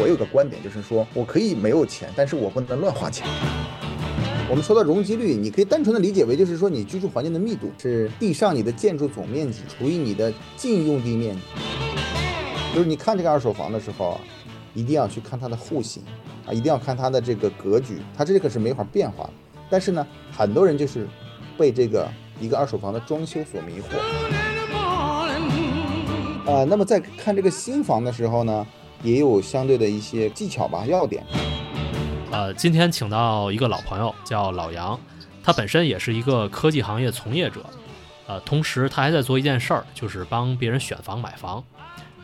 我有个观点，就是说我可以没有钱，但是我不能乱花钱。我们说到容积率，你可以单纯的理解为，就是说你居住环境的密度是地上你的建筑总面积除以你的净用地面积。就是你看这个二手房的时候，一定要去看它的户型啊，一定要看它的这个格局，它这个是没法变化的。但是呢，很多人就是被这个一个二手房的装修所迷惑。呃，那么在看这个新房的时候呢，也有相对的一些技巧吧，要点。呃，今天请到一个老朋友，叫老杨，他本身也是一个科技行业从业者，呃，同时他还在做一件事儿，就是帮别人选房买房，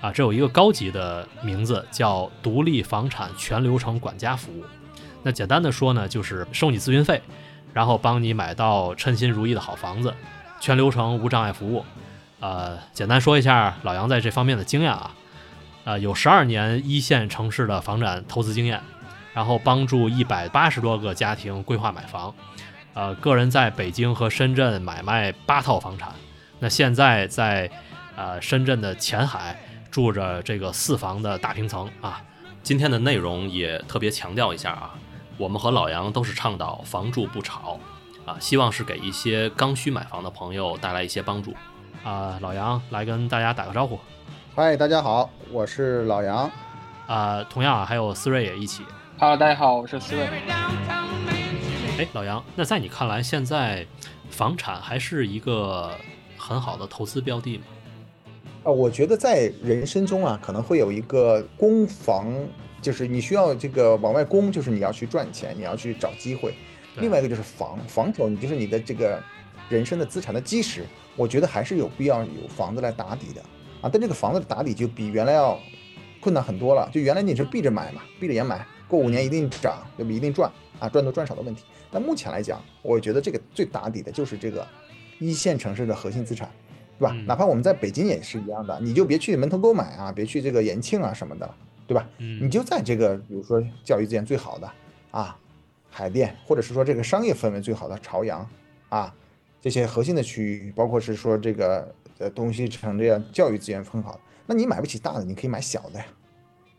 啊，这有一个高级的名字叫独立房产全流程管家服务。那简单的说呢，就是收你咨询费，然后帮你买到称心如意的好房子，全流程无障碍服务。呃，简单说一下老杨在这方面的经验啊，呃，有十二年一线城市的房产投资经验。然后帮助一百八十多个家庭规划买房，呃，个人在北京和深圳买卖八套房产，那现在在呃深圳的前海住着这个四房的大平层啊。今天的内容也特别强调一下啊，我们和老杨都是倡导房住不炒啊，希望是给一些刚需买房的朋友带来一些帮助啊。老杨来跟大家打个招呼，嗨，大家好，我是老杨啊，同样啊还有思睿也一起。Hello，大家好，我是思睿。哎，老杨，那在你看来，现在房产还是一个很好的投资标的吗？啊，我觉得在人生中啊，可能会有一个攻防，就是你需要这个往外攻，就是你要去赚钱，你要去找机会；另外一个就是防防守，你就是你的这个人生的资产的基石。我觉得还是有必要有房子来打底的啊，但这个房子的打底就比原来要困难很多了。就原来你是闭着买嘛，闭着眼买。过五年一定涨，对不？一定赚啊，赚多赚少的问题。但目前来讲，我觉得这个最打底的就是这个一线城市的核心资产，对吧？哪怕我们在北京也是一样的，你就别去门头沟买啊，别去这个延庆啊什么的，对吧？你就在这个比如说教育资源最好的啊，海淀，或者是说这个商业氛围最好的朝阳啊，这些核心的区域，包括是说这个呃东西成这样教育资源很好，那你买不起大的，你可以买小的呀。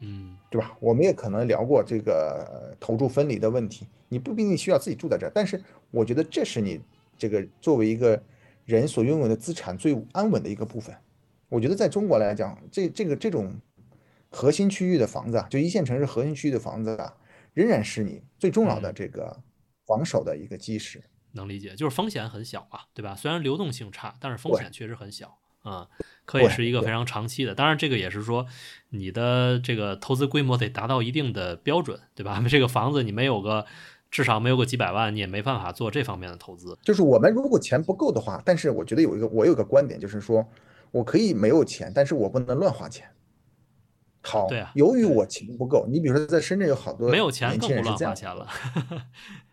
嗯，对吧？我们也可能聊过这个投注分离的问题，你不一定需要自己住在这儿，但是我觉得这是你这个作为一个人所拥有的资产最安稳的一个部分。我觉得在中国来讲，这这个这种核心区域的房子啊，就一线城市核心区域的房子啊，仍然是你最重要的这个防守的一个基石。能理解，就是风险很小啊，对吧？虽然流动性差，但是风险确实很小啊。可以是一个非常长期的，当然这个也是说，你的这个投资规模得达到一定的标准，对吧？这个房子你没有个至少没有个几百万，你也没办法做这方面的投资。就是我们如果钱不够的话，但是我觉得有一个我有个观点，就是说我可以没有钱，但是我不能乱花钱。好，对啊，由于我钱不够，你比如说在深圳有好多没有钱年轻人是这样了，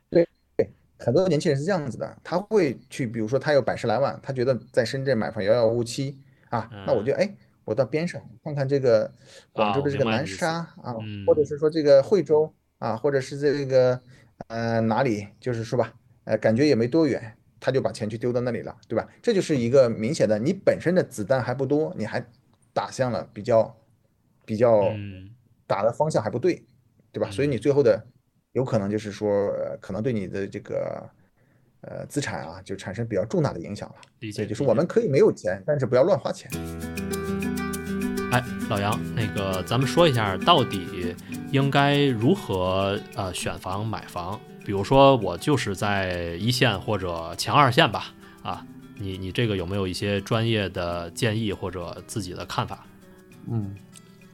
很多年轻人是这样子的，他会去，比如说他有百十来万，他觉得在深圳买房遥遥无期。啊，那我就哎，我到边上看看这个广州的这个南沙啊，或者是说这个惠州啊，或者是这个呃哪里，就是说吧，呃感觉也没多远，他就把钱去丢到那里了，对吧？这就是一个明显的，你本身的子弹还不多，你还打向了比较比较打的方向还不对，对吧？所以你最后的有可能就是说，可能对你的这个。呃，资产啊，就产生比较重大的影响了。理解，就是我们可以没有钱，但是不要乱花钱。哎，老杨，那个咱们说一下，到底应该如何呃选房买房？比如说我就是在一线或者前二线吧，啊，你你这个有没有一些专业的建议或者自己的看法？嗯，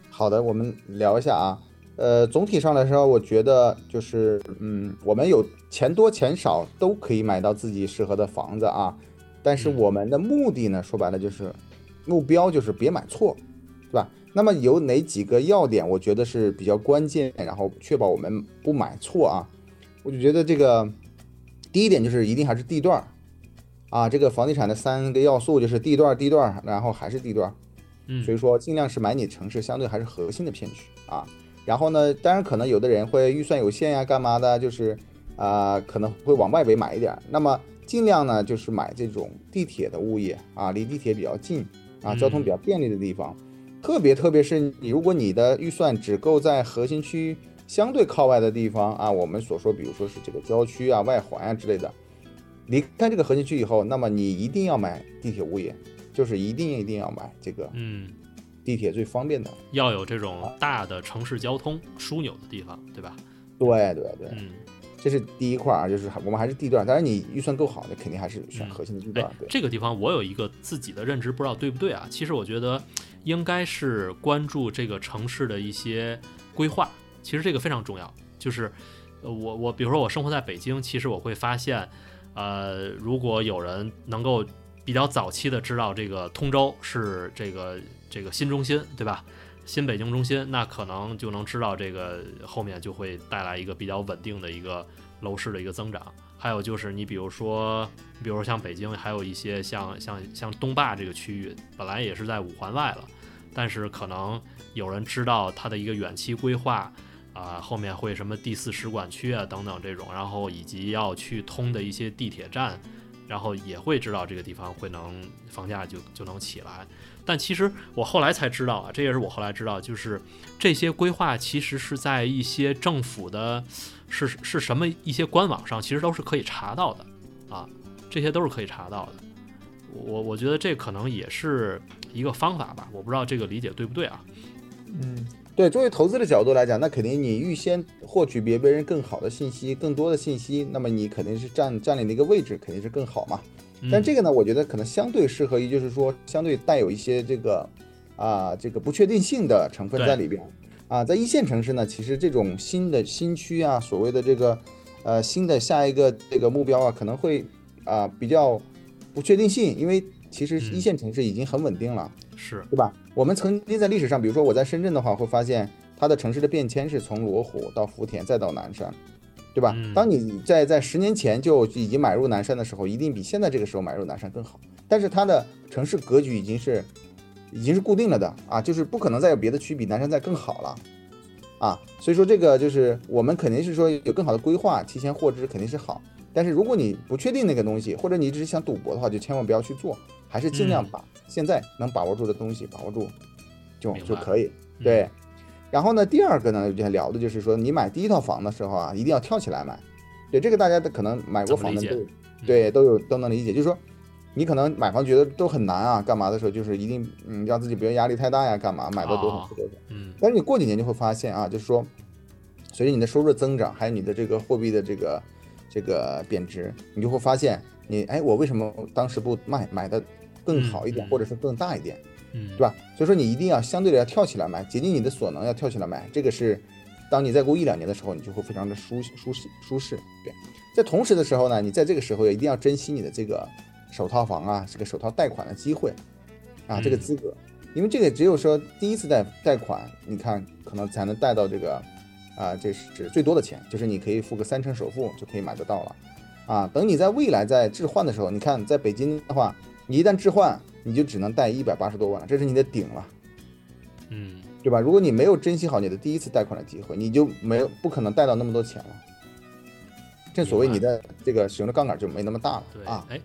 好的，我们聊一下啊。呃，总体上来说，我觉得就是，嗯，我们有钱多钱少都可以买到自己适合的房子啊。但是我们的目的呢，说白了就是目标就是别买错，对吧？那么有哪几个要点，我觉得是比较关键，然后确保我们不买错啊？我就觉得这个第一点就是一定还是地段儿啊。这个房地产的三个要素就是地段、地段，然后还是地段。嗯，所以说尽量是买你城市相对还是核心的片区啊。然后呢，当然可能有的人会预算有限呀，干嘛的，就是啊，可能会往外围买一点。那么尽量呢，就是买这种地铁的物业啊，离地铁比较近啊，交通比较便利的地方。特别特别是你，如果你的预算只够在核心区相对靠外的地方啊，我们所说，比如说是这个郊区啊、外环啊之类的，离开这个核心区以后，那么你一定要买地铁物业，就是一定一定要买这个嗯，地铁最方便的。要有这种大的城市交通枢纽的地方，对吧？对对对，嗯，这是第一块儿啊，就是我们还是地段，当然你预算够好，那肯定还是选嗯核心的地哎段。对，这个地方我有一个自己的认知，不知道对不对啊？其实我觉得应该是关注这个城市的一些规划，其实这个非常重要。就是呃我我比如说我生活在北京，其实我会发现，呃，如果有人能够比较早期的知道这个通州是这个这个新中心，对吧？新北京中心，那可能就能知道这个后面就会带来一个比较稳定的一个楼市的一个增长。还有就是你比如说，比如说像北京，还有一些像像像东坝这个区域，本来也是在五环外了，但是可能有人知道它的一个远期规划。啊、后面会什么第四使馆区啊等等这种，然后以及要去通的一些地铁站，然后也会知道这个地方会能房价就就能起来。但其实我后来才知道啊，这也是我后来知道，就是这些规划其实是在一些政府的，是是什么一些官网上，其实都是可以查到的啊，这些都是可以查到的。我我觉得这可能也是一个方法吧，我不知道这个理解对不对啊？嗯，对，作为投资的角度来讲，那肯定你预先获取比别人更好的信息、更多的信息，那么你肯定是占占领的一个位置，肯定是更好嘛。但嗯这个呢，我觉得可能相对适合于，就是说相对带有一些这个啊这个不确定性的成分在里边啊。在一线城市呢，其实这种新的新区啊，所谓的这个呃新的下一个这个目标啊，可能会啊比较不确定性，因为其实嗯一线城市已经很稳定了。是对吧？我们曾经在历史上，比如说我在深圳的话，会发现它的城市的变迁是从罗湖到福田再到南山，对吧？嗯当你在在十年前就已经买入南山的时候，一定比现在这个时候买入南山更好。但是它的城市格局已经是已经是固定了的啊，就是不可能再有别的区比南山再更好了啊。所以说这个就是我们肯定是说有更好的规划，提前获知肯定是好。但是如果你不确定那个东西，或者你只是想赌博的话，就千万不要去做，还是尽量嗯把现在能把握住的东西把握住，就就可以。嗯对，然后呢，第二个呢，之前聊的就是说，你买第一套房的时候啊，一定要跳起来买。对，这个大家都可能买过房的都对都有都能理解，就是说。你可能买房觉得都很难啊，干嘛的时候就是一定嗯让自己不要压力太大呀，干嘛买到多少哦是多少。嗯但是你过几年就会发现啊，就是说，随着你的收入的增长，还有你的这个货币的这个这个贬值，你就会发现你哎，我为什么当时不卖买的更好一点，或者是更大一点，嗯，对吧？所以说你一定要相对的要跳起来买，竭尽你的所能要跳起来买，这个是当你再过一两年的时候，你就会非常的舒舒适舒适。对，在同时的时候呢，你在这个时候也一定要珍惜你的这个首套房啊，这个首套贷款的机会啊，这个嗯资格，因为这个只有说第一次贷贷款，你看可能才能贷到这个啊，这是最多的钱，就是你可以付个三成首付就可以买得到了啊。等你在未来在置换的时候，你看在北京的话，你一旦置换，你就只能贷一百八十多万了，这是你的顶了。嗯对吧？如果你没有珍惜好你的第一次贷款的机会，你就没有不可能贷到那么多钱了。正所谓你的这个使用的杠杆就没那么大了对，啊。哎，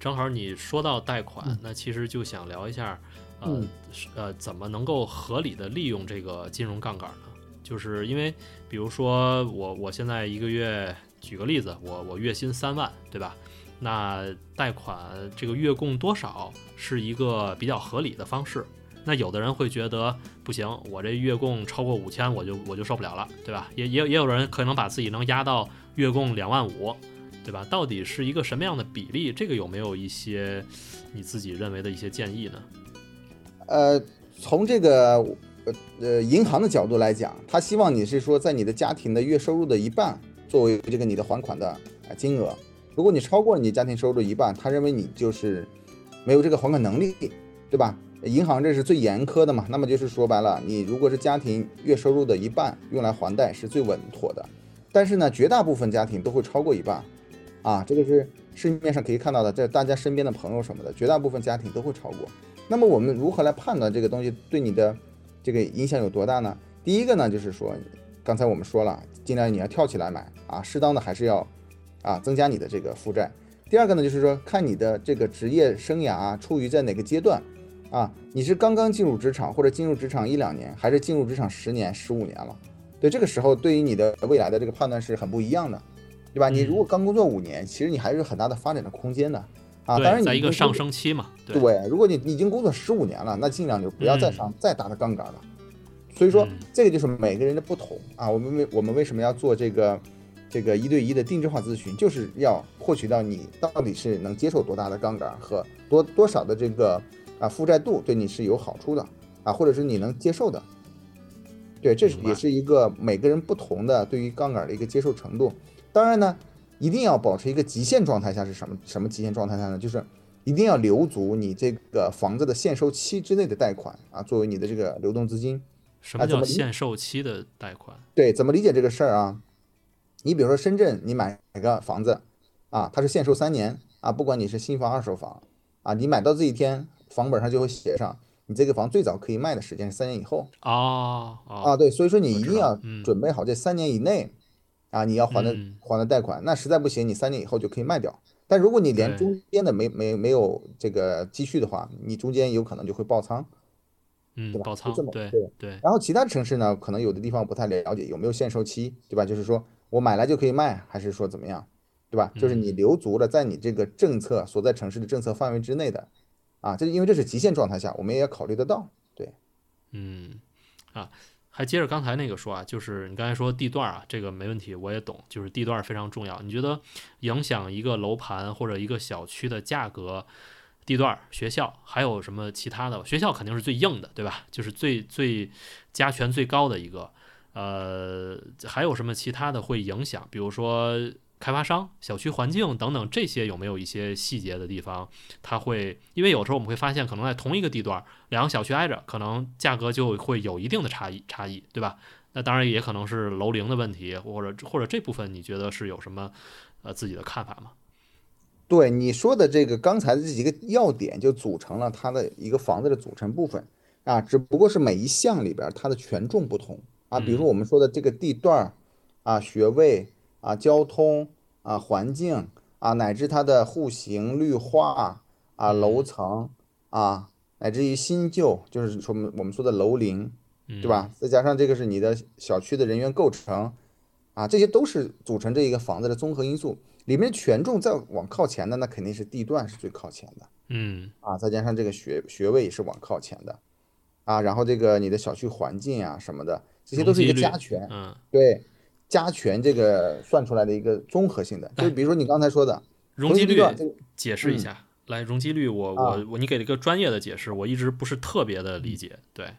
正好你说到贷款，嗯那其实就想聊一下，呃、嗯呃，怎么能够合理的利用这个金融杠杆呢？就是因为，比如说我我现在一个月，举个例子，我我月薪三万，对吧？那贷款这个月供多少是一个比较合理的方式。那有的人会觉得不行，我这月供超过五千，我就我就受不了了，对吧？也也也有人可能把自己能压到月供两万五，对吧？到底是一个什么样的比例？这个有没有一些你自己认为的一些建议呢？呃，从这个呃呃银行的角度来讲，他希望你是说在你的家庭的月收入的一半作为这个你的还款的啊金额。如果你超过你家庭收入一半，他认为你就是没有这个还款能力，对吧？银行这是最严苛的嘛，那么就是说白了，你如果是家庭月收入的一半用来还贷是最稳妥的，但是呢，绝大部分家庭都会超过一半，啊，这个是市面上可以看到的，在大家身边的朋友什么的，绝大部分家庭都会超过。那么我们如何来判断这个东西对你的这个影响有多大呢？第一个呢，就是说，刚才我们说了，尽量你要跳起来买啊，适当的还是要啊增加你的这个负债。第二个呢，就是说看你的这个职业生涯啊，处于在哪个阶段啊，你是刚刚进入职场，或者进入职场一两年，还是进入职场十年、十五年了？对，这个时候对于你的未来的这个判断是很不一样的，对吧？你如果刚工作五年，其实你还是有很大的发展的空间的啊。当然你，在一个上升期嘛。对，如果你已经工作十五年了，那尽量就不要再上再大的杠杆了。所以说，这个就是每个人的不同啊。我们为我们为什么要做这个这个一对一的定制化咨询，就是要获取到你到底是能接受多大的杠杆和多多少的这个。啊，负债度对你是有好处的啊，或者是你能接受的，对，这是也是一个每个人不同的对于杠杆的一个接受程度。当然呢，一定要保持一个极限状态下是什么什么极限状态下呢？就是一定要留足你这个房子的限售期之内的贷款啊，作为你的这个流动资金。什么叫限售期的贷款？对，怎么理解这个事儿啊？你比如说深圳，你买个房子啊，它是限售三年啊，不管你是新房二手房啊，你买到这一天。房本上就会写上，你这个房最早可以卖的时间是三年以后啊啊对，所以说你一定要准备好这三年以内啊你要还的还的贷款，那实在不行你三年以后就可以卖掉。但如果你连中间的没没没有这个积蓄的话，你中间有可能就会爆仓，嗯，对吧？爆仓对对对。然后其他城市呢，可能有的地方不太了解有没有限售期，对吧？就是说我买来就可以卖，还是说怎么样，对吧？就是你留足了在你这个政策所在城市的政策范围之内的。啊，这因为这是极限状态下，我们也要考虑得到。对，嗯，啊，还接着刚才那个说啊，就是你刚才说地段啊，这个没问题，我也懂，就是地段非常重要。你觉得影响一个楼盘或者一个小区的价格，地段、学校还有什么其他的？学校肯定是最硬的，对吧？就是最最加权最高的一个。呃，还有什么其他的会影响？比如说。开发商、小区环境等等这些有没有一些细节的地方？它会因为有时候我们会发现，可能在同一个地段，两个小区挨着，可能价格就会有一定的差异，差异，对吧？那当然也可能是楼龄的问题，或者或者这部分你觉得是有什么呃自己的看法吗？对你说的这个刚才的这几个要点，就组成了它的一个房子的组成部分啊，只不过是每一项里边它的权重不同啊。比如说我们说的这个地段啊，学位。啊，交通啊，环境啊，乃至它的户型、绿化啊，楼层啊，乃至于新旧，就是说我们说的楼龄，对吧？再加上这个是你的小区的人员构成啊，这些都是组成这一个房子的综合因素。里面权重再往靠前的，那肯定是地段是最靠前的。嗯，啊，再加上这个学学位也是往靠前的，啊，然后这个你的小区环境啊什么的，这些都是一个加权。嗯，对。加权这个算出来的一个综合性的，就比如说你刚才说的容积率，解释一下。来，容积率，我我我，你给了一个专业的解释，我一直不是特别的理解。对，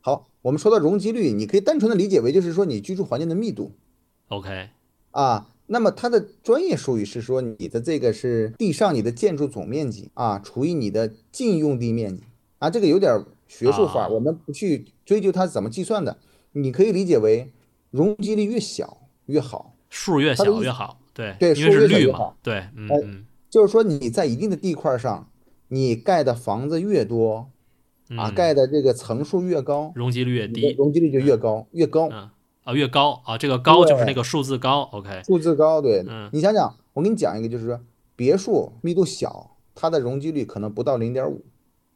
好，我们说到容积率，你可以单纯的理解为就是说你居住环境的密度。OK，啊，那么它的专业术语是说你的这个是地上你的建筑总面积啊除以你的净用地面积啊，这个有点学术化，我们不去追究它怎么计算的，你可以理解为。容积率越小越好，数越小越好，对对，因为是绿嘛，对，嗯，就是说你在一定的地块上，你盖的房子越多，啊，盖的这个层数越高，容积率越低，容积率就越高，越高，啊，越高啊，这个高就是那个数字高，OK，数字高，对，你想想，我给你讲一个，就是说别墅密度小，它的容积率可能不到零点五，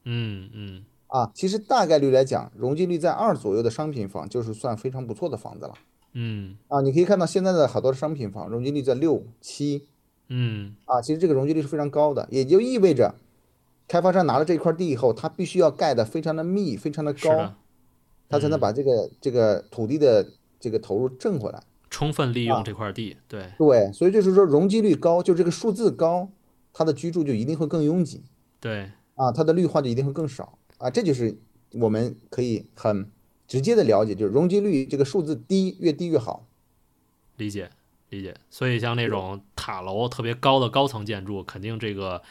嗯嗯。啊，其实大概率来讲，容积率在二左右的商品房就是算非常不错的房子了。嗯，啊，你可以看到现在的好多商品房容积率在六七。嗯，啊，其实这个容积率是非常高的，也就意味着开发商拿了这块地以后，他必须要盖的非常的密，非常的高，他才能把这个这个土地的这个投入挣回来，充分利用这块地。对对，所以就是说容积率高，就这个数字高，它的居住就一定会更拥挤。对，啊，它的绿化就一定会更少。啊，这就是我们可以很直接的了解，就是容积率这个数字低，越低越好。理解，理解。所以像那种塔楼特别高的高层建筑，肯定这个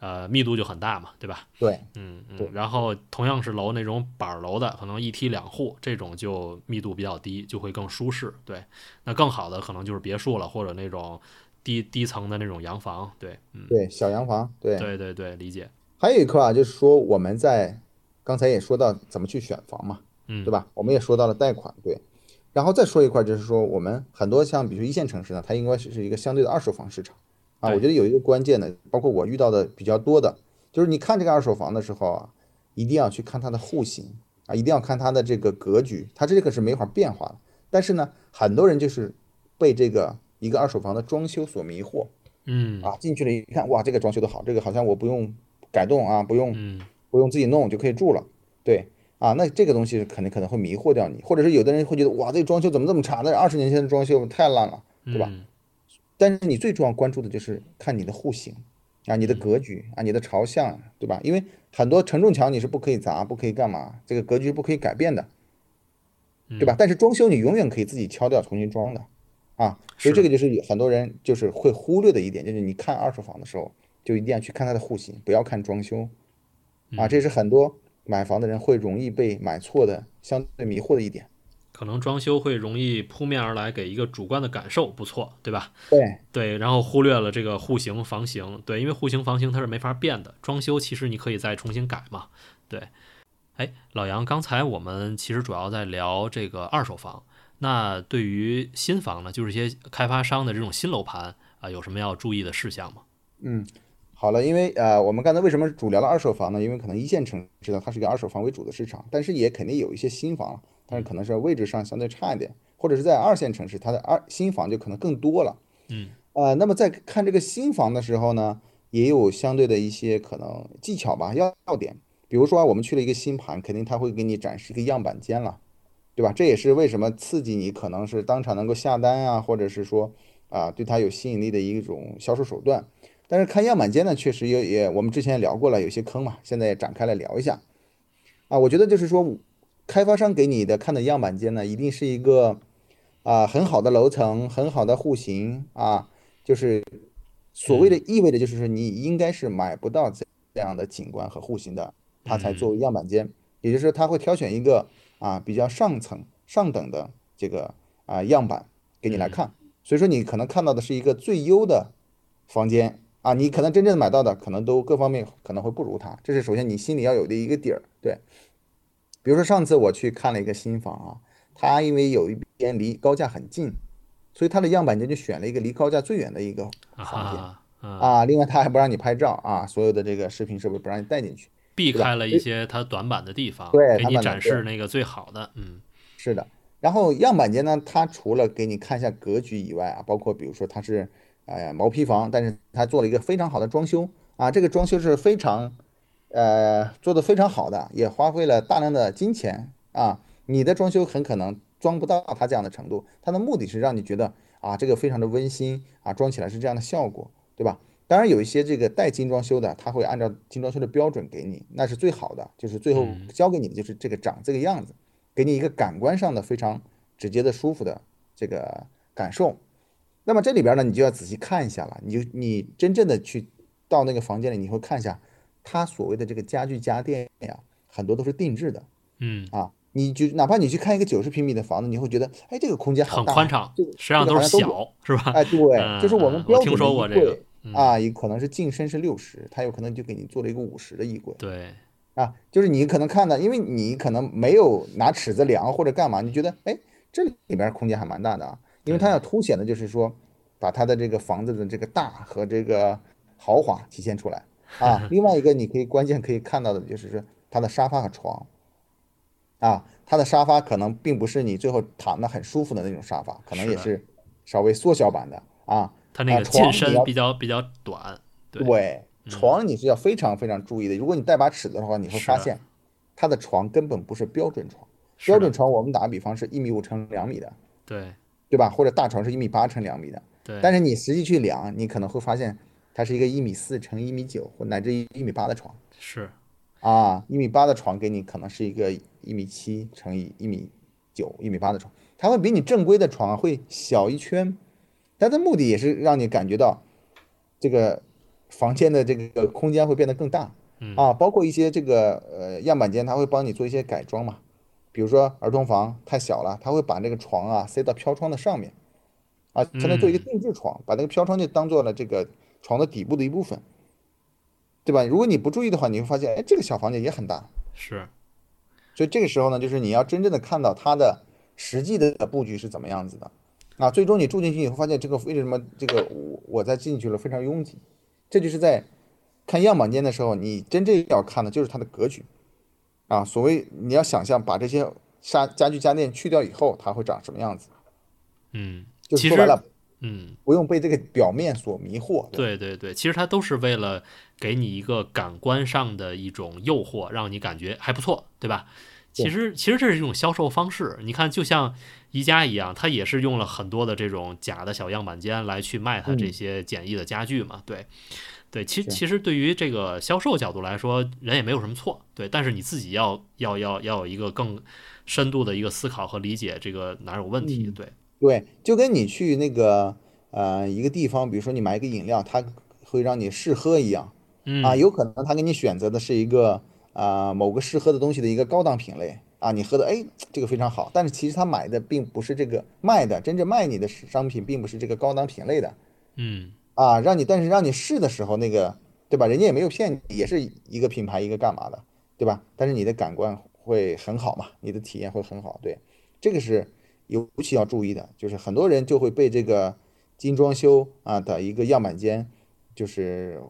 呃密度就很大嘛，对吧？对，嗯嗯。然后同样是楼那种板楼的，可能一梯两户，这种就密度比较低，就会更舒适。对，那更好的可能就是别墅了，或者那种低低层的那种洋房。对，嗯，对，小洋房。对，对对对，理解。还有一块啊，就是说我们在刚才也说到怎么去选房嘛，嗯，对吧？我们也说到了贷款，对。然后再说一块，就是说我们很多像比如一线城市呢，它应该是是一个相对的二手房市场啊。我觉得有一个关键的，包括我遇到的比较多的，就是你看这个二手房的时候啊，一定要去看它的户型啊，一定要看它的这个格局，它这个是没法变化的。但是呢，很多人就是被这个一个二手房的装修所迷惑嗯啊，进去了一看，哇，这个装修的好，这个好像我不用改动啊，不用嗯不用自己弄就可以住了，对啊，那这个东西肯定可能会迷惑掉你，或者是有的人会觉得哇，这个装修怎么这么差？那二十年前的装修太烂了，对吧？嗯但是你最重要关注的就是看你的户型啊，你的格局啊，你的朝向，对吧？因为很多承重墙你是不可以砸，不可以干嘛，这个格局是不可以改变的，对吧？但是装修你永远可以自己敲掉重新装的，啊，所以这个就是很多人就是会忽略的一点，就是你看二手房的时候就一定要去看它的户型，不要看装修，啊，这是很多买房的人会容易被买错的、相对迷惑的一点。可能装修会容易扑面而来，给一个主观的感受不错，对吧？对，对，然后忽略了这个户型、房型，对，因为户型、房型它是没法变的，装修其实你可以再重新改嘛，对。哎，老杨，刚才我们其实主要在聊这个二手房，那对于新房呢，就是一些开发商的这种新楼盘啊、有什么要注意的事项吗？嗯，好了，因为呃，我们刚才为什么主聊了二手房呢？因为可能一线城市呢，它是一个二手房为主的市场，但是也肯定有一些新房，但是可能是位置上相对差一点，或者是在二线城市，它的二新房就可能更多了。嗯，呃，那么在看这个新房的时候呢，也有相对的一些可能技巧吧，要要点。比如说啊我们去了一个新盘，肯定他会给你展示一个样板间了，对吧？这也是为什么刺激你可能是当场能够下单啊，或者是说啊对它有吸引力的一种销售手段。但是看样板间呢，确实也也我们之前也聊过了，有些坑嘛，现在也展开来聊一下。啊，我觉得就是说，开发商给你的看的样板间呢，一定是一个啊很好的楼层、很好的户型啊，就是所谓的意味着就是说你应该是买不到这这样的景观和户型的，它才作为样板间，也就是说他会挑选一个啊比较上层、上等的这个啊样板给你来看，所以说你可能看到的是一个最优的房间啊，你可能真正买到的可能都各方面可能会不如他，这是首先你心里要有的一个底儿，对。比如说上次我去看了一个新房啊，它因为有一边离高架很近，所以它的样板间就选了一个离高架最远的一个啊房间哈啊，啊。另外他还不让你拍照啊，所有的这个视频设备不让你带进去。避开了一些它短板的地方，对给你展示那个最好的，嗯是的，然后样板间呢，它除了给你看一下格局以外啊，包括比如说它是呃毛坯房，但是他做了一个非常好的装修啊，这个装修是非常呃做的非常好的，也花费了大量的金钱啊。你的装修很可能装不到它这样的程度，它的目的是让你觉得啊这个非常的温馨啊，装起来是这样的效果，对吧？当然有一些这个带精装修的，它会按照精装修的标准给你，那是最好的，就是最后嗯交给你的就是这个长这个样子。给你一个感官上的非常直接的舒服的这个感受。那么这里边呢，你就要仔细看一下了，你就你真正的去到那个房间里，你会看一下它所谓的这个家具家电呀，很多都是定制的嗯，啊。你就哪怕你去看一个九十平米的房子，你会觉得，哎，这个空间很宽敞，这个实际上都是小，是吧？哎，对，就是我们标准的衣柜，嗯啊，也可能是净身是六十，它有可能就给你做了一个五十的衣柜。对，啊，就是你可能看到，因为你可能没有拿尺子量或者干嘛，你觉得哎，这里边空间还蛮大的啊，因为它要凸显的就是说，把它的这个房子的这个大和这个豪华体现出来啊。另外一个你可以关键可以看到的就是说它的沙发和床啊，它的沙发可能并不是你最后躺的很舒服的那种沙发，可能也是稍微缩小版的啊。它那啊个进身床比较比较短，对，对，床你是要非常非常注意的。如果你带把尺子的话，你会发现，它的床根本不是标准床。标准床我们打个比方是一米五乘两米的，对对吧？或者大床是一米八乘两米的。对，但是你实际去量，你可能会发现它是一个一米四乘一米九，或乃至于一米八的床是啊。一米八的床给你可能是一个一米七乘以一米九、一米八的床，它会比你正规的床啊会小一圈。它的目的也是让你感觉到这个房间的这个空间会变得更大。嗯啊，包括一些这个呃样板间，它会帮你做一些改装嘛，比如说儿童房太小了，他会把那个床啊塞到飘窗的上面，啊，相当于做一个嗯。定制床，把那个飘窗就当做了这个床的底部的一部分，对吧？如果你不注意的话，你会发现，哎，这个小房间也很大，是，所以这个时候呢，就是你要真正的看到它的实际的布局是怎么样子的，啊，最终你住进去以后发现这个为什么这个我我再进去了非常拥挤，这就是在看样板间的时候，你真正要看的就是它的格局，啊。所谓你要想象把这些家家具家电去掉以后，它会长什么样子？嗯，就是说白了，嗯，不用被这个表面所迷惑。对对对，其实它都是为了给你一个感官上的一种诱惑，让你感觉还不错，对吧？其实其实这是一种销售方式。你看，就像宜家一样，它也是用了很多的这种假的小样板间来去卖它这些简易的家具嘛。对对，其其实对于这个销售角度来说，人也没有什么错。对，但是你自己要要要要有一个更深度的一个思考和理解，这个哪有问题？对对，就跟你去那个呃一个地方，比如说你买一个饮料，他会让你试喝一样。嗯啊，有可能他给你选择的是一个。啊，某个试喝的东西的一个高档品类啊，你喝的哎，这个非常好，但是其实他买的并不是这个卖的，真正卖你的商品并不是这个高档品类的，嗯，啊，让你但是让你试的时候，那个对吧？人家也没有骗你，也是一个品牌一个干嘛的，对吧？但是你的感官会很好嘛，你的体验会很好，对，这个是尤其要注意的，就是很多人就会被这个精装修啊的一个样板间，就是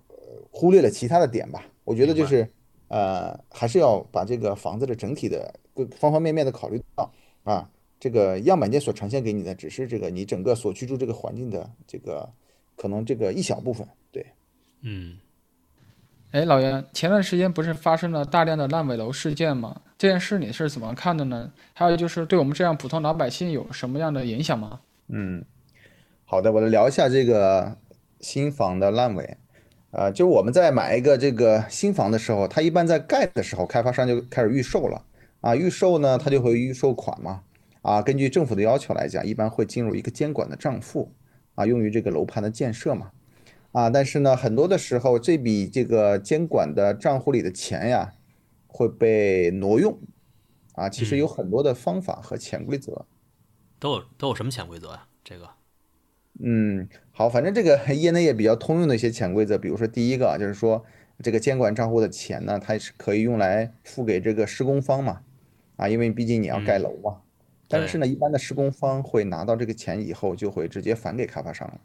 忽略了其他的点吧，我觉得就是。呃，还是要把这个房子的整体的各方方面面的考虑到啊。这个样板间所呈现给你的，只是这个你整个所居住这个环境的这个可能这个一小部分。对，嗯。哎，老袁，前段时间不是发生了大量的烂尾楼事件吗？这件事你是怎么看的呢？还有就是对我们这样普通老百姓有什么样的影响吗？嗯，好的，我来聊一下这个新房的烂尾。呃，就是我们在买一个这个新房的时候，它一般在盖的时候，开发商就开始预售了啊。预售呢，它就会预售款嘛啊。根据政府的要求来讲，一般会进入一个监管的账户啊，用于这个楼盘的建设嘛啊。但是呢，很多的时候，这笔这个监管的账户里的钱呀，会被挪用啊。其实有很多的方法和潜规则，都有都有什么潜规则呀？这个。嗯，好，反正这个 业内也比较通用的一些潜规则，比如说第一个就是说，这个监管账户的钱呢，它是可以用来付给这个施工方嘛，啊，因为毕竟你要盖楼嘛。但是呢，一般的施工方会拿到这个钱以后，就会直接返给开发商了，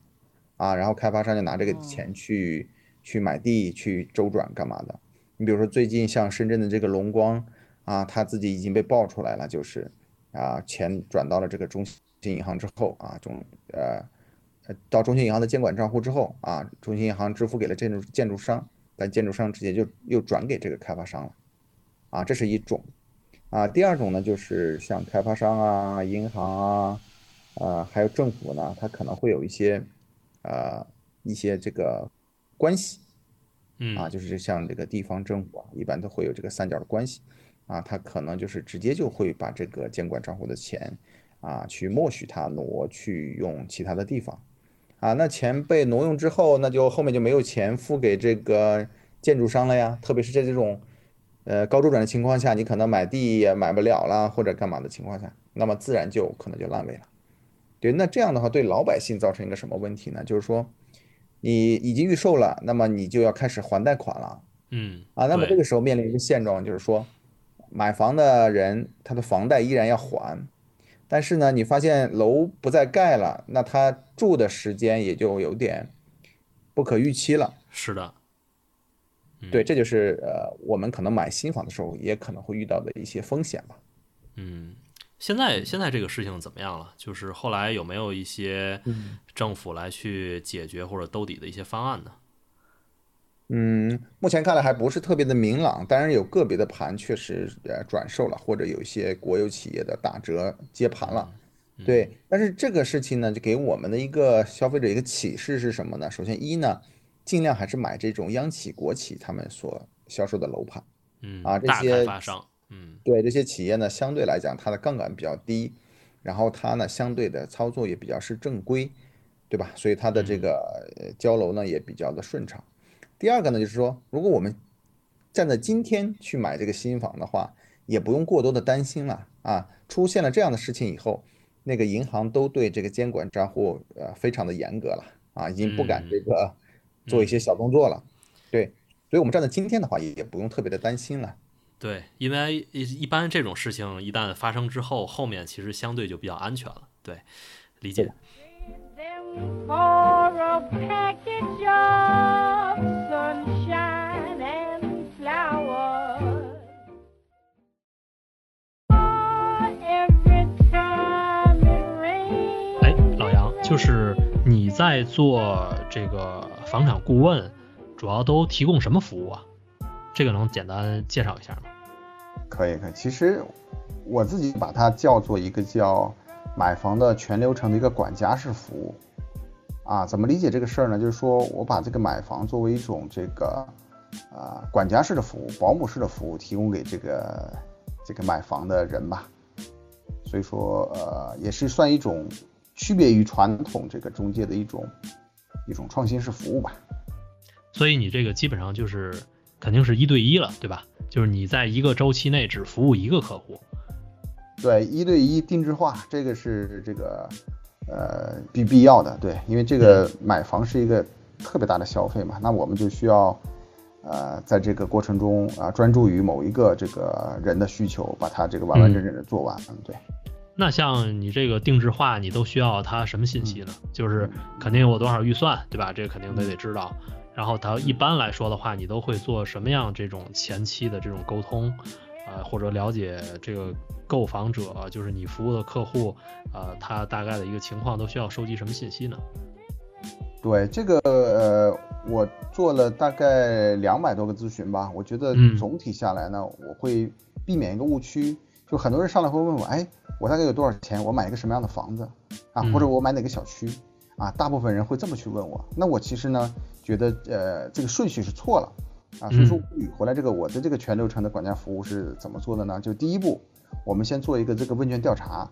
啊，然后开发商就拿这个钱去去买地、去周转干嘛的。你比如说最近像深圳的这个龙光啊，他自己已经被爆出来了，就是啊，钱转到了这个中信银行之后啊，中呃。到中信银行的监管账户之后啊，中信银行支付给了建筑建筑商，但建筑商直接就又转给这个开发商了，啊，这是一种，啊，第二种呢，就是像开发商啊、银行啊，呃，还有政府呢，它可能会有一些，呃，一些这个关系，嗯，啊，就是像这个地方政府啊，一般都会有这个三角的关系，啊，它可能就是直接就会把这个监管账户的钱，啊，去默许它挪去用其他的地方。啊，那钱被挪用之后，那就后面就没有钱付给这个建筑商了呀。特别是在这种，呃高周转的情况下，你可能买地也买不了了，或者干嘛的情况下，那么自然就可能就烂尾了。对，那这样的话对老百姓造成一个什么问题呢？就是说，你已经预售了，那么你就要开始还贷款了。嗯。啊，那么这个时候面临一个现状，就是说，买房的人他的房贷依然要还。但是呢，你发现楼不再盖了，那他住的时间也就有点不可预期了。是的，对，这就是呃，我们可能买新房的时候也可能会遇到的一些风险吧。嗯，现在现在这个事情怎么样了？就是后来有没有一些政府来去解决或者兜底的一些方案呢？嗯，目前看来还不是特别的明朗，当然有个别的盘确实呃转售了，或者有一些国有企业的打折接盘了，对。但是这个事情呢，就给我们的一个消费者一个启示是什么呢？首先一呢，尽量还是买这种央企、国企他们所销售的楼盘，嗯啊这些发商，嗯，对这些企业呢，相对来讲它的杠杆比较低，然后它呢相对的操作也比较是正规，对吧？所以它的这个交楼呢也比较的顺畅。第二个呢，就是说，如果我们站在今天去买这个新房的话，也不用过多的担心了啊。出现了这样的事情以后，那个银行都对这个监管账户呃非常的严格了啊，已经不敢这个做一些小动作了，对，所以，我们站在今天的话，也不用特别的担心了。对，因为一般这种事情一旦发生之后，后面其实相对就比较安全了。对，理解。哎，老杨，就是。在做这个房产顾问，主要都提供什么服务啊？这个能简单介绍一下吗？可以，可以。其实我自己把它叫做一个叫买房的全流程的一个管家式服务。啊，怎么理解这个事儿呢？就是说我把这个买房作为一种这个呃管家式的服务、保姆式的服务提供给这个这个买房的人吧。所以说，呃，也是算一种区别于传统这个中介的一种一种创新式服务吧。所以你这个基本上就是肯定是一对一了，对吧？就是你在一个周期内只服务一个客户。对，一对一定制化，这个是这个。呃，必必要的，对，因为这个买房是一个特别大的消费嘛，那我们就需要，呃，在这个过程中啊，专注于某一个这个人的需求，把它这个完完整整的做完，嗯对。那像你这个定制化，你都需要他什么信息呢？就是肯定有多少预算，对吧？这个肯定得得知道。然后他一般来说的话，你都会做什么样这种前期的这种沟通？呃，或者了解这个购房者，就是你服务的客户，呃，他大概的一个情况都需要收集什么信息呢？对这个，呃，我做了大概两百多个咨询吧，我觉得总体下来呢，我会避免一个误区，就很多人上来会问我，哎，我大概有多少钱，我买一个什么样的房子？啊，或者我买哪个小区？啊，大部分人会这么去问我，那我其实呢，觉得呃，这个顺序是错了。啊，所以说回来这个我的这个全流程的管家服务是怎么做的呢？就第一步，我们先做一个这个问卷调查，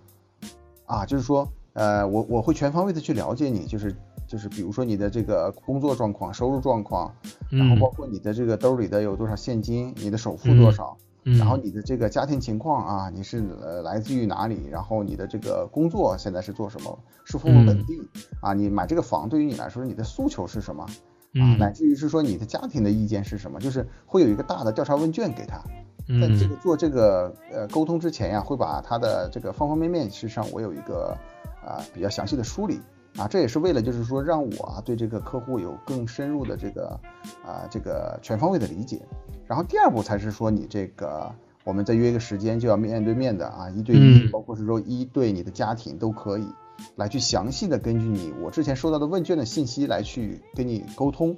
啊，就是说，呃，我我会全方位的去了解你，就是就是比如说你的这个工作状况、收入状况，然后包括你的这个兜里的有多少现金，你的首付多少，然后你的这个家庭情况啊，你是呃来自于哪里，然后你的这个工作现在是做什么，是否稳定？啊？你买这个房对于你来说，你的诉求是什么？啊，乃至于是说你的家庭的意见是什么，就是会有一个大的调查问卷给他，在这个做这个呃沟通之前呀，会把他的这个方方面面，实际上我有一个啊比较详细的梳理啊，这也是为了就是说让我啊对这个客户有更深入的这个啊这个全方位的理解，然后第二步才是说你这个我们再约一个时间就要面对面的啊一对一，包括是说一对你的家庭都可以。来去详细的根据你我之前收到的问卷的信息来去跟你沟通，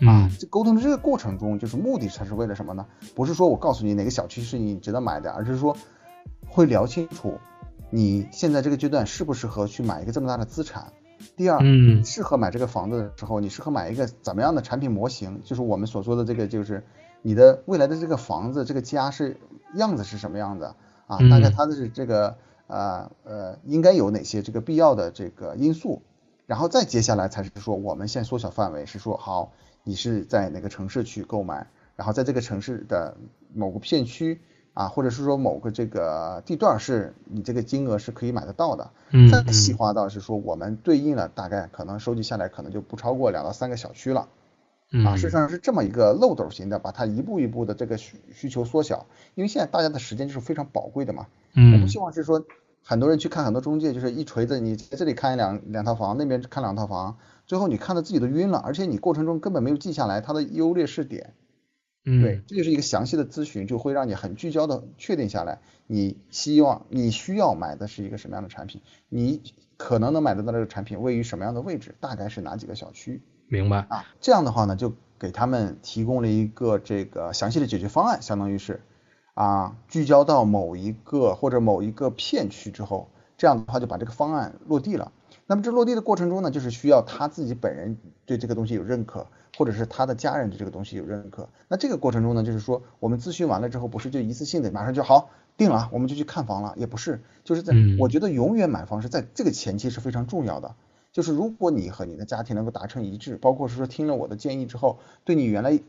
啊，这沟通的这个过程中，就是目的它是为了什么呢？不是说我告诉你哪个小区是你值得买的，而是说会聊清楚你现在这个阶段适不适合去买一个这么大的资产。第二，嗯，适合买这个房子的时候，你适合买一个怎么样的产品模型？就是我们所说的这个，就是你的未来的这个房子这个家是样子是什么样的啊？大概它的是这个。啊呃，应该有哪些这个必要的这个因素，然后再接下来才是说，我们先缩小范围，是说好，你是在哪个城市去购买，然后在这个城市的某个片区啊，或者是说某个这个地段是你这个金额是可以买得到的。嗯。再细化到是说，我们对应了大概可能收集下来可能就不超过两到三个小区了。啊，事实上是这么一个漏斗型的，把它一步一步的这个需需求缩小，因为现在大家的时间就是非常宝贵的嘛。嗯。我不希望是说。很多人去看很多中介，就是一锤子，你在这里看两两套房，那边看两套房，最后你看的自己都晕了，而且你过程中根本没有记下来它的优劣势点。嗯，对，这就是一个详细的咨询，就会让你很聚焦的确定下来，你希望你需要买的是一个什么样的产品，你可能能买得到这个产品位于什么样的位置，大概是哪几个小区。明白啊，这样的话呢，就给他们提供了一个这个详细的解决方案，相当于是。啊，聚焦到某一个或者某一个片区之后，这样的话就把这个方案落地了。那么这落地的过程中呢，就是需要他自己本人对这个东西有认可，或者是他的家人对这个东西有认可。那这个过程中呢，就是说我们咨询完了之后，不是就一次性的马上就好定了，我们就去看房了，也不是，就是在我觉得永远买房是在这个前期是非常重要的。就是如果你和你的家庭能够达成一致，包括是说听了我的建议之后，对你原来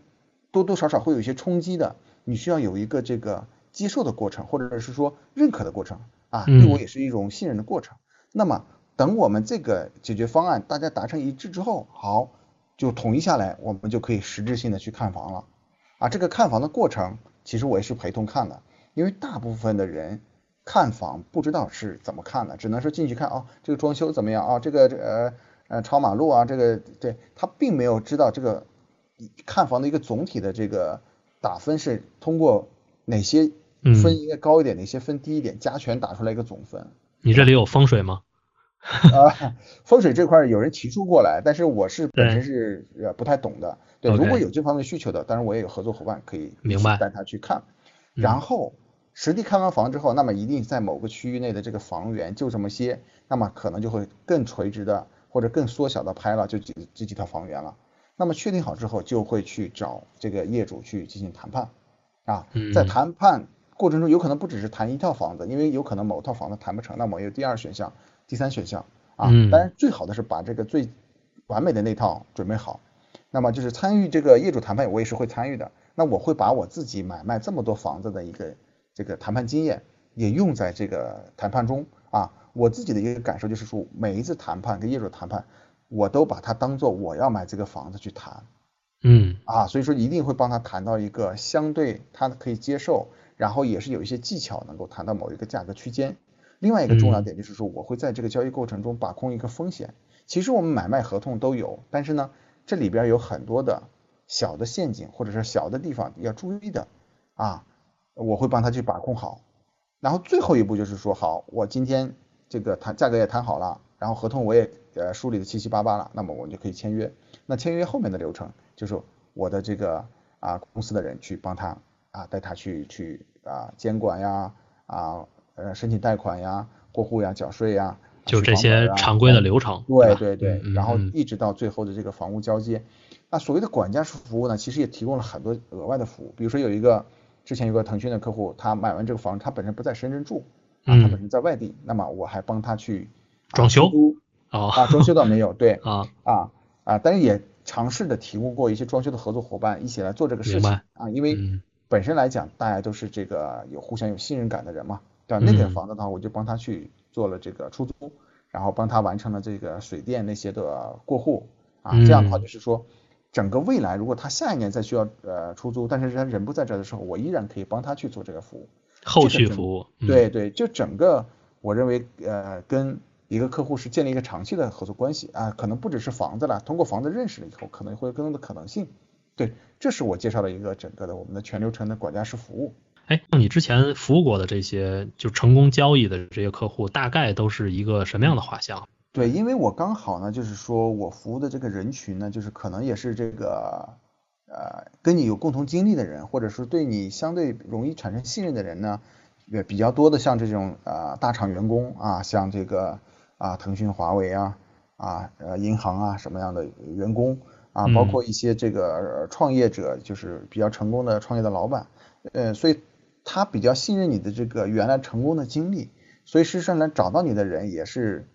多多少少会有一些冲击的。你需要有一个这个接受的过程，或者是说认可的过程啊，对我也是一种信任的过程。那么等我们这个解决方案大家达成一致之后，好，就统一下来，我们就可以实质性的去看房了啊。这个看房的过程，其实我也是陪同看的，因为大部分的人看房不知道是怎么看的，只能说进去看哦，这个装修怎么样啊，这个呃呃超马路啊，这个对他并没有知道这个看房的一个总体的这个。打分是通过哪些分应该高一点，哪些分低一点，加权打出来一个总分。你这里有风水吗？啊，风水这块有人提出过来，但是我是本身是呃不太懂的。对如果有这方面需求的，当然我也有合作伙伴可以明白带他去看。嗯然后实地看完房之后，那么一定在某个区域内的这个房源就这么些，那么可能就会更垂直的或者更缩小的拍了，就几这几套房源了。那么确定好之后，就会去找这个业主去进行谈判啊，在嗯谈判过程中，有可能不只是谈一套房子，因为有可能某套房子谈不成，那么有第二选项、第三选项啊。嗯当然，最好的是把这个最完美的那套准备好。那么就是参与这个业主谈判，我也是会参与的。那我会把我自己买卖这么多房子的一个这个谈判经验也用在这个谈判中啊。我自己的一个感受就是说，每一次谈判跟业主谈判，我都把它当做我要买这个房子去谈。嗯啊，所以说一定会帮他谈到一个相对他可以接受，然后也是有一些技巧能够谈到某一个价格区间。另外一个重要点就是说，我会在这个交易过程中把控一个风险。其实我们买卖合同都有，但是呢，这里边有很多的小的陷阱或者是小的地方要注意的啊，我会帮他去把控好。然后最后一步就是说，好，我今天这个谈价格也谈好了，然后合同我也呃梳理的七七八八了，那么我们就可以签约。那签约后面的流程就是我的这个啊公司的人去帮他啊带他去去啊监管呀啊呃申请贷款呀过户呀缴税呀，就这些常规的流程。吧？对对对，嗯然后嗯一直到最后的这个房屋交接。那所谓的管家式服务呢，其实也提供了很多额外的服务，比如说有一个之前有个腾讯的客户，他买完这个房，他本身不在深圳住啊，他嗯。本身在外地，那么我还帮他去啊装修哦啊，装修倒没有，对 啊，啊啊，但是也尝试的提供过一些装修的合作伙伴一起来做这个事情啊，因为嗯。本身来讲大家都是这个有互相有信任感的人嘛，对吧？那个嗯房子的话，我就帮他去做了这个出租，然后帮他完成了这个水电那些的过户啊，这样的话嗯就是说。整个未来，如果他下一年再需要呃出租，但是他人不在这的时候，我依然可以帮他去做这个服务。后续服务。嗯对对，就整个我认为呃跟一个客户是建立一个长期的合作关系啊，可能不只是房子了，通过房子认识了以后，可能会有更多的可能性。对，这是我介绍的一个整个的我们的全流程的管家式服务。哎，那你之前服务过的这些就成功交易的这些客户，大概都是一个什么样的画像？对，因为我刚好呢，就是说我服务的这个人群呢，就是可能也是这个呃跟你有共同经历的人，或者是对你相对容易产生信任的人呢，也比较多的，像这种呃大厂员工啊，像这个啊腾讯、华为啊啊呃银行啊什么样的员工啊，包嗯括一些这个呃创业者，就是比较成功的创业的老板，呃，所以他比较信任你的这个原来成功的经历，所以事实上来，找到你的人也是。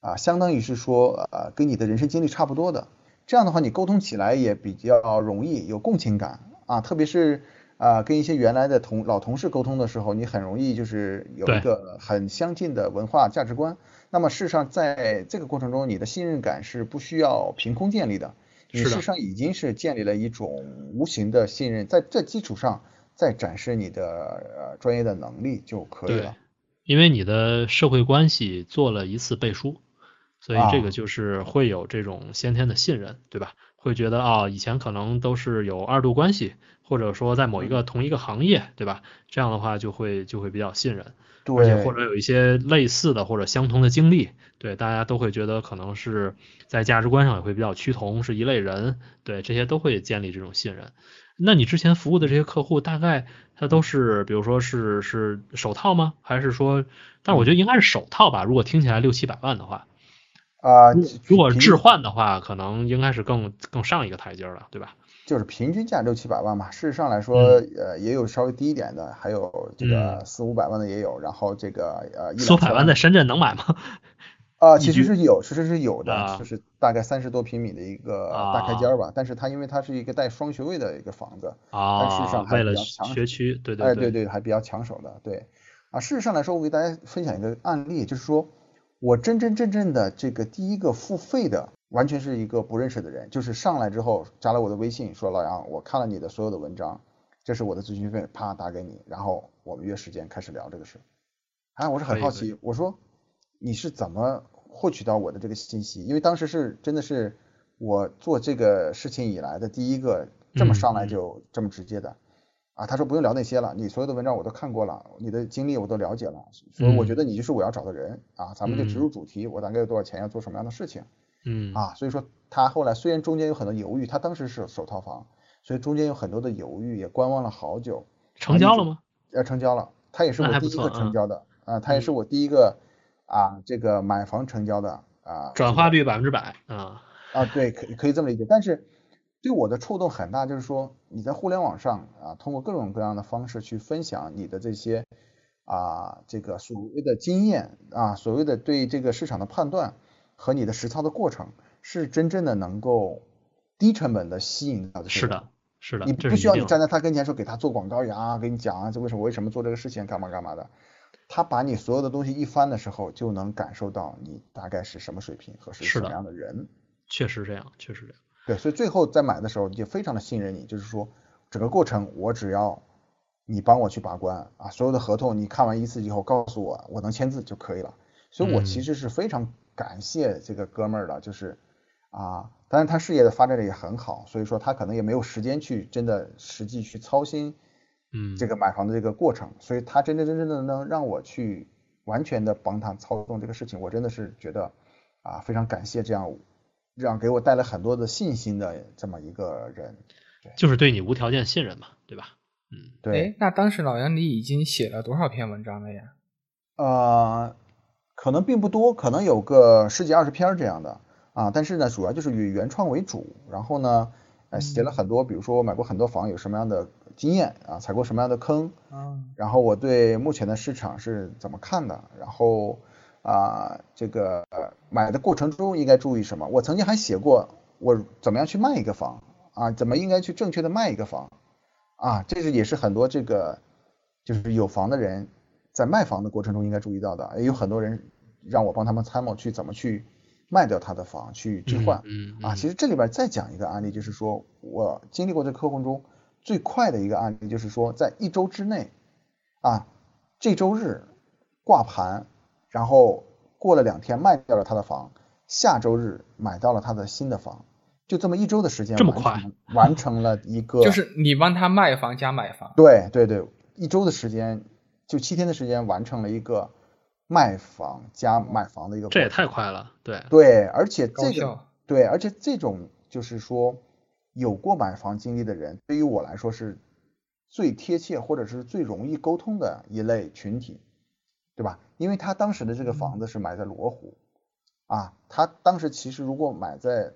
啊，相当于是说，呃，跟你的人生经历差不多的，这样的话你沟通起来也比较容易，有共情感啊，特别是啊，跟一些原来的同老同事沟通的时候，你很容易就是有一个很相近的文化价值观。那么事实上，在这个过程中，你的信任感是不需要凭空建立的，你事实上已经是建立了一种无形的信任，在这基础上再展示你的呃专业的能力就可以对了。，因为你的社会关系做了一次背书，所以这啊个就是会有这种先天的信任，对吧？会觉得啊，以前可能都是有二度关系，或者说在某一嗯个同一个行业，对吧？这样的话就会就会比较信任，而且对，或者有一些类似的或者相同的经历，对，大家都会觉得可能是在价值观上也会比较趋同，是一类人，对，这些都会建立这种信任。那你之前服务的这些客户，大概他都是，比如说是是首套吗？还是说，但是我觉得应该是首套吧。如果听起来六七百万的话，啊，如果置换的话，可能应该是更更上一个台阶儿了，对吧？就是平均价六七百万吧，事实上来说，呃，也有稍微低一点的，还有这个嗯四五百万的也有，然后这个呃一四五百万在深圳能买吗？啊，其实是有，其实是有的，啊就是大概三十多平米的一个大开间儿吧，但是它因为它是一个带双学位的一个房子，但事实啊上，还比较强学区，对哎，对对对，还比较抢手的，对。啊，事实上来说，我给大家分享一个案例，就是说我真真正正的这个第一个付费的，完全是一个不认识的人，就是上来之后加了我的微信，说老杨，我看了你的所有的文章，这是我的咨询费，啪打给你，然后我们约时间开始聊这个事。哎，我是很好奇，我说你是怎么获取到我的这个信息？因为当时是真的是我做这个事情以来的第一个这么上来就这么直接的。啊，他说不用聊那些了，你所有的文章我都看过了，你的经历我都了解了，所以我觉得你就是我要找的人啊，咱们就直入主题，我大概有多少钱，要做什么样的事情嗯。啊，所以说他后来虽然中间有很多犹豫，他当时是首套房，所以中间有很多的犹豫，也观望了好久，成交了吗？要成交了，他也是我第一个成交的啊，他也是我第一个啊这个买房成交的啊，转化率百分之百啊，啊，对，可以可以这么理解，但是对我的触动很大，就是说你在互联网上啊，通过各种各样的方式去分享你的这些啊这个所谓的经验啊，所谓的对这个市场的判断和你的实操的过程，是真正的能够低成本的吸引到的是的，是的，你不需要你站在他跟前说给他做广告呀，给你讲啊，这为什么为什么做这个事情，干嘛干嘛的。他把你所有的东西一翻的时候，就能感受到你大概是什么水平和是什么样的人。确实这样，确实这样。对，所以最后在买的时候就非常的信任你，就是说整个过程我只要你帮我去把关啊，所有的合同你看完一次以后告诉我我能签字就可以了。所以我其嗯实是非常感谢这个哥们儿的，就是啊，当然他事业的发展的也很好，所以说他可能也没有时间去真的实际去操心嗯，这个买房的这个过程，所以他真真正正的能让我去完全的帮他操纵这个事情，我真的是觉得啊非常感谢这样让给我带来很多的信心的这么一个人。就是对你无条件信任嘛，对吧？嗯，对哎，，那当时老杨你已经写了多少篇文章了呀？呃，可能并不多，可能有个十几二十篇这样的啊，但是呢，主要就是以原创为主，然后呢，呃，写了很多，比如说我买过很多房，有什么样的经验啊，踩过什么样的坑，嗯，然后我对目前的市场是怎么看的，然后啊、这个呃买的过程中应该注意什么？我曾经还写过我怎么样去卖一个房啊，怎么应该去正确的卖一个房啊，这是也是很多这个就是有房的人在卖房的过程中应该注意到的，也有很多人让我帮他们参谋去怎么去卖掉他的房，去置换。嗯啊，其实这里边再讲一个案例，就是说我经历过这个客户中最快的一个案例，就是说在一周之内，啊，这周日挂盘，然后过了两天卖掉了他的房，下周日买到了他的新的房，就这么一周的时间，这么快，完成了一个，就是你帮他卖房加买房。对对对，一周的时间，就七天的时间完成了一个卖房加买房的一个，这也太快了，对，对，而且这个对，而且这种就是说有过买房经历的人，对于我来说是最贴切或者是最容易沟通的一类群体，对吧？因为他当时的这个房子是买在罗湖，啊，他当时其实如果买在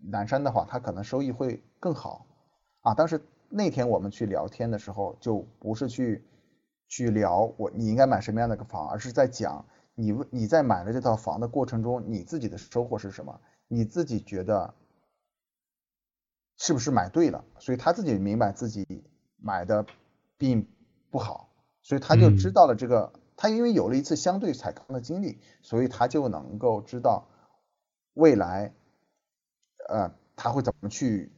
南山的话，他可能收益会更好，啊，当时那天我们去聊天的时候，就不是去去聊我你应该买什么样的个房，而是在讲你为你在买了这套房的过程中，你自己的收获是什么？你自己觉得是不是买对了？所以他自己明白自己买的并不好，所以他就知嗯道了这个。他因为有了一次相对踩坑的经历，所以他就能够知道未来，呃，他会怎么去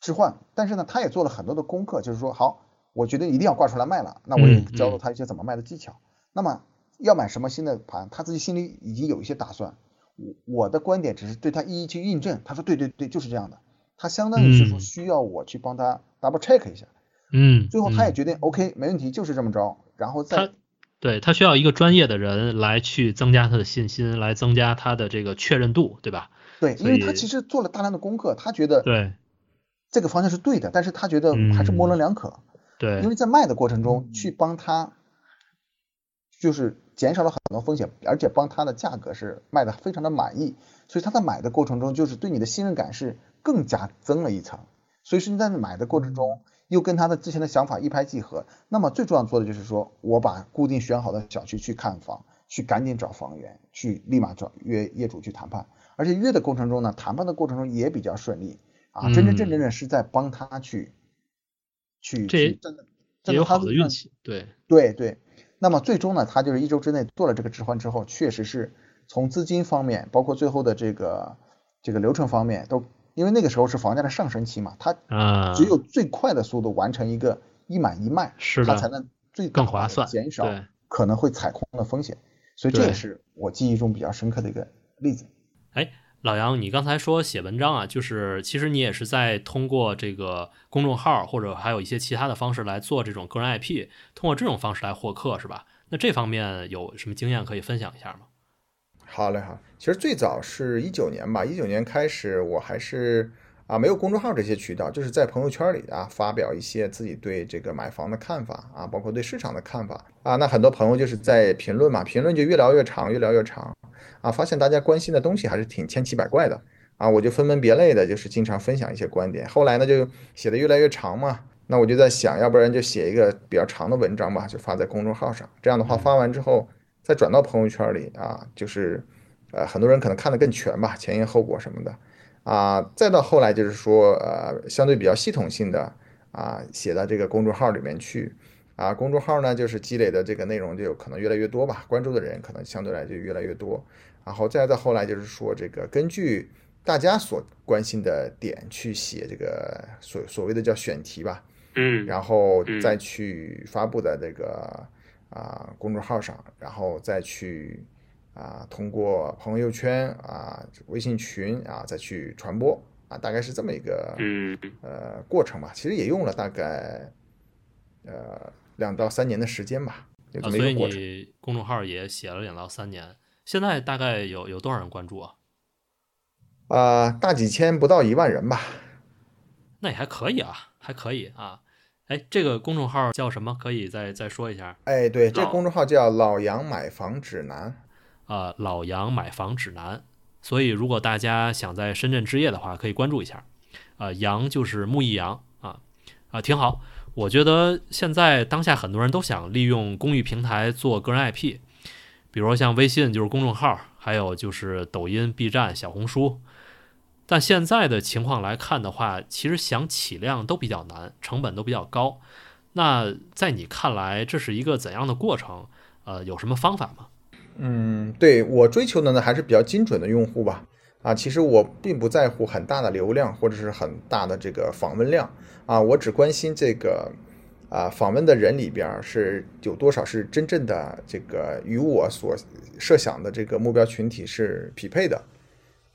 置换。但是呢，他也做了很多的功课，就是说，好，我觉得一定要挂出来卖了，那我也嗯教了嗯他一些怎么卖的技巧。那么要买什么新的盘，他自己心里已经有一些打算。我我的观点只是对他一一去印证，他说对对对，就是这样的。他相当于是说嗯。需要我去帮他 double check 一下，嗯，最后他也嗯决定 OK 没问题，就是这么着，然后再他对他需要一个专业的人来去增加他的信心，来增加他的这个确认度，对吧？对，因为他其实做了大量的功课，他觉得对。这个方向是对的，但是他觉得还是模棱两可，对，因为在卖的过程中嗯去帮他，就是减少了很多风险，而且帮他的价格是卖的非常的满意，所以他在买的过程中就是对你的信任感是更加增了一层，所以说你在买的过程中又跟他的之前的想法一拍即合。那么最重要做的就是说我把固定选好的小区去看房，去赶紧找房源，去立马找约业主去谈判，而且约的过程中呢，谈判的过程中也比较顺利啊，真真正正的是在帮他去去这也去站在站在也有好的运气，对，对对，那么最终呢，他就是一周之内做了这个置换之后，确实是从资金方面，包括最后的这个这个流程方面，都因为那个时候是房价的上升期嘛，它啊，只有最快的速度完成一个一买一卖，是的它才能最更划算，减少。可能会踩空的风险，所以这也是我记忆中比较深刻的一个例子。老杨，你刚才说写文章啊，就是其实你也是在通过这个公众号或者还有一些其他的方式来做这种个人 IP，通过这种方式来获客是吧？那这方面有什么经验可以分享一下吗？好嘞，好。其实最早是一九年吧，一九年开始我还是啊没有公众号这些渠道，就是在朋友圈里啊发表一些自己对这个买房的看法啊，包括对市场的看法啊。那很多朋友就是在评论嘛，评论就越聊越长，越聊越长。啊，发现大家关心的东西还是挺千奇百怪的啊，我就分门别类的，就是经常分享一些观点。后来呢，就写的越来越长嘛，那我就在想，要不然就写一个比较长的文章吧，就发在公众号上。这样的话，发完之后再转到朋友圈里啊，就是呃，很多人可能看得更全吧，前因后果什么的啊。再到后来就是说，呃，相对比较系统性的啊，写到这个公众号里面去。啊，公众号呢，就是积累的这个内容就有可能越来越多吧，关注的人可能相对来就越来越多。然后再到后来就是说，这个根据大家所关心的点去写这个所所谓的叫选题吧，嗯，然后再去发布在这个啊公众号上，然后再去啊通过朋友圈啊微信群啊再去传播啊，大概是这么一个嗯呃过程吧。其实也用了大概呃。两到三年的时间吧，啊，所以你公众号也写了两到三年，现在大概有有多少人关注啊？啊，大几千，不到一万人吧。那也还可以啊，还可以啊。哎，这个公众号叫什么？可以再再说一下？哎，对，这公众号叫“老杨买房指南”。啊，老杨买房指南。所以如果大家想在深圳置业的话，可以关注一下。啊，杨就是木易杨啊啊，挺好。我觉得现在当下很多人都想利用公寓平台做个人 IP，比如像微信就是公众号，还有就是抖音、B 站、小红书。但现在的情况来看的话，其实想起量都比较难，成本都比较高。那在你看来，这是一个怎样的过程？呃，有什么方法吗？嗯，对我追求的呢，还是比较精准的用户吧。啊，其实我并不在乎很大的流量或者是很大的这个访问量啊，我只关心这个啊访问的人里边是有多少是真正的这个与我所设想的这个目标群体是匹配的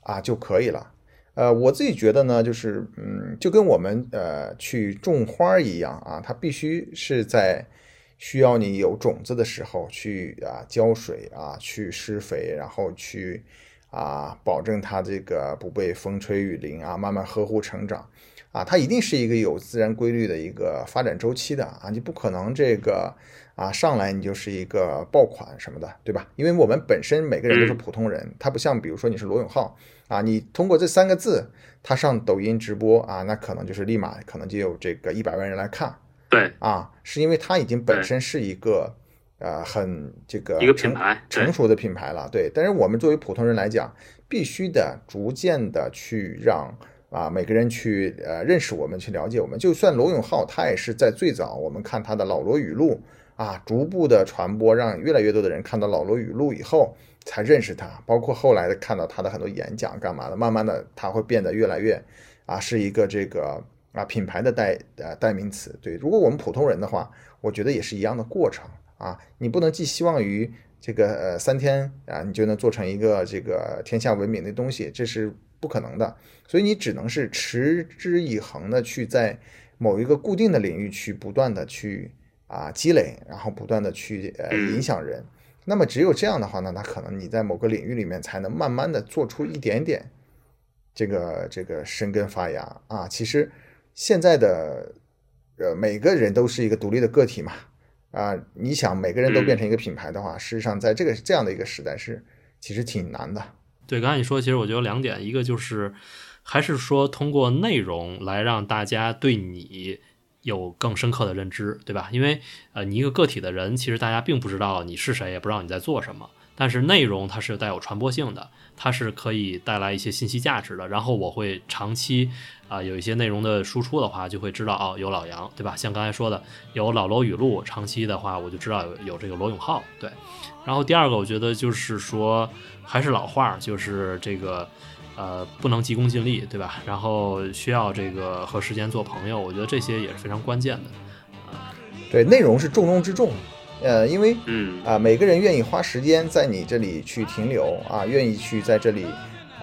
啊就可以了。呃，我自己觉得呢，就是嗯，就跟我们呃去种花一样啊，它必须是在需要你有种子的时候去啊浇水啊，去施肥，然后去。啊，保证它这个不被风吹雨淋啊，慢慢呵护成长，啊，它一定是一个有自然规律的一个发展周期的啊，你不可能这个啊上来你就是一个爆款什么的，对吧？因为我们本身每个人都是普通人，他不像比如说你是罗永浩啊，你通过这三个字，他上抖音直播啊，那可能就是立马可能就有这个一百万人来看，对，啊，是因为他已经本身是一个。呃，很这个一个品牌成熟的品牌了，对。但是我们作为普通人来讲，必须的逐渐的去让啊每个人去呃认识我们，去了解我们。就算罗永浩，他也是在最早我们看他的老罗语录啊，逐步的传播，让越来越多的人看到老罗语录以后才认识他。包括后来的看到他的很多演讲干嘛的，慢慢的他会变得越来越啊是一个这个啊品牌的代呃代名词。对，如果我们普通人的话，我觉得也是一样的过程。啊，你不能寄希望于这个呃三天啊，你就能做成一个这个天下闻名的东西，这是不可能的。所以你只能是持之以恒的去在某一个固定的领域去不断的去啊积累，然后不断的去呃影响人。那么只有这样的话呢，那可能你在某个领域里面才能慢慢的做出一点点这个这个生根发芽啊。其实现在的呃每个人都是一个独立的个体嘛。啊，你想每个人都变成一个品牌的话，事实上在这个这样的一个时代是其实挺难的。对，刚才你说，其实我觉得两点，一个就是还是说通过内容来让大家对你有更深刻的认知，对吧？因为呃，你一个个体的人，其实大家并不知道你是谁，也不知道你在做什么。但是内容它是带有传播性的，它是可以带来一些信息价值的。然后我会长期啊有一些内容的输出的话，就会知道哦有老杨对吧？像刚才说的有老罗语录，长期的话我就知道有有这个罗永浩对。然后第二个我觉得就是说还是老话，就是这个呃不能急功近利对吧？然后需要这个和时间做朋友，我觉得这些也是非常关键的。对，内容是重中之重。呃，因为嗯啊，每个人愿意花时间在你这里去停留啊，愿意去在这里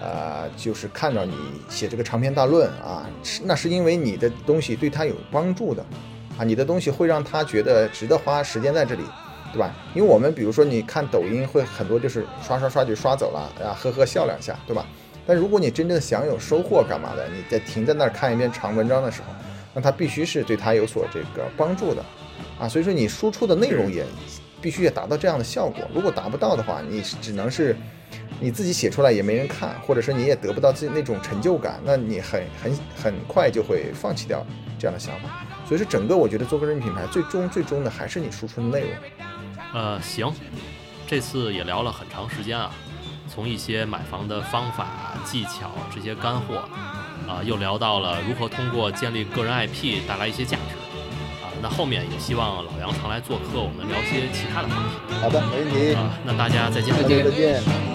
呃，就是看到你写这个长篇大论啊，是那是因为你的东西对他有帮助的，啊，你的东西会让他觉得值得花时间在这里，对吧？因为我们比如说你看抖音会很多就是刷刷刷就刷走了，啊，呵呵笑两下，对吧？但如果你真正想有收获干嘛的，你在停在那儿看一篇长文章的时候，那他必须是对他有所这个帮助的，啊，所以说你输出的内容也必须要达到这样的效果，如果达不到的话，你只能是。你自己写出来也没人看，或者是你也得不到自己那种成就感，那你很很很快就会放弃掉这样的想法。所以说，整个我觉得做个人品牌，最终最终的还是你输出的内容。呃，行，这次也聊了很长时间啊，从一些买房的方法、技巧这些干货，啊，又聊到了如何通过建立个人 IP 带来一些价值。那后面也希望老杨常来做客，我们聊些其他的话题。好的，没问题。啊，那大家再见。再见。再见。